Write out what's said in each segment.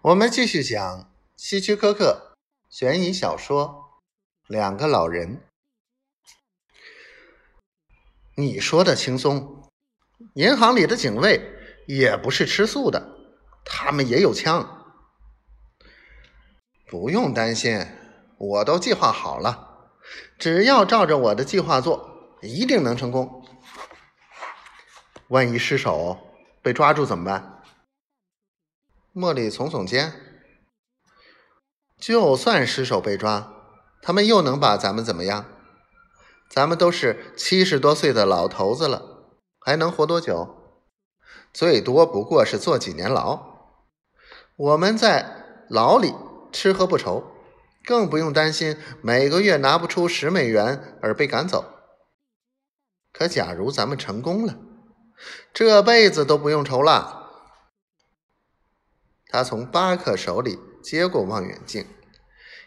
我们继续讲希区柯克悬疑小说《两个老人》。你说的轻松，银行里的警卫也不是吃素的，他们也有枪。不用担心，我都计划好了，只要照着我的计划做，一定能成功。万一失手被抓住怎么办？茉莉耸耸肩，就算失手被抓，他们又能把咱们怎么样？咱们都是七十多岁的老头子了，还能活多久？最多不过是坐几年牢。我们在牢里吃喝不愁，更不用担心每个月拿不出十美元而被赶走。可假如咱们成功了，这辈子都不用愁了。他从巴克手里接过望远镜，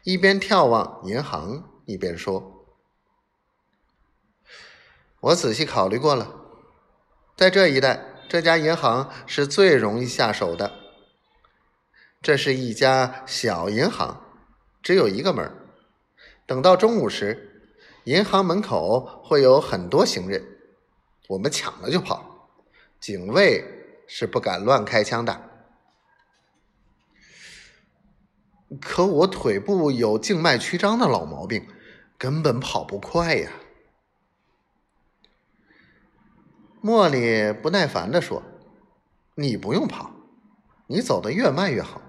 一边眺望银行，一边说：“我仔细考虑过了，在这一带，这家银行是最容易下手的。这是一家小银行，只有一个门。等到中午时，银行门口会有很多行人，我们抢了就跑，警卫是不敢乱开枪的。”可我腿部有静脉曲张的老毛病，根本跑不快呀。茉莉不耐烦地说：“你不用跑，你走得越慢越好，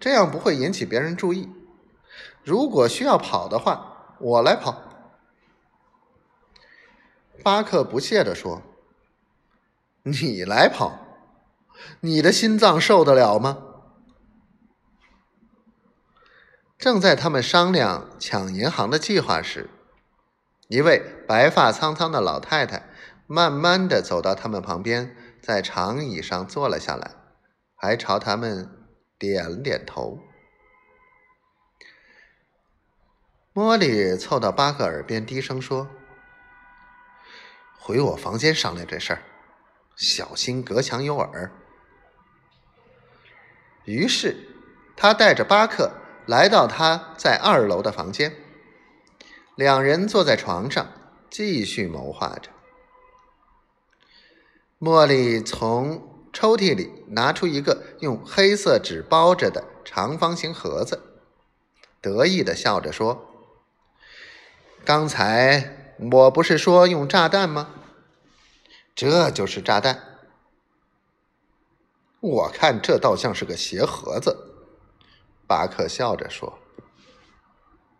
这样不会引起别人注意。如果需要跑的话，我来跑。”巴克不屑地说：“你来跑，你的心脏受得了吗？”正在他们商量抢银行的计划时，一位白发苍苍的老太太慢慢的走到他们旁边，在长椅上坐了下来，还朝他们点了点头。莫莉凑到巴克耳边低声说：“回我房间商量这事儿，小心隔墙有耳。”于是他带着巴克。来到他在二楼的房间，两人坐在床上继续谋划着。茉莉从抽屉里拿出一个用黑色纸包着的长方形盒子，得意的笑着说：“刚才我不是说用炸弹吗？这就是炸弹。我看这倒像是个鞋盒子。”巴克笑着说。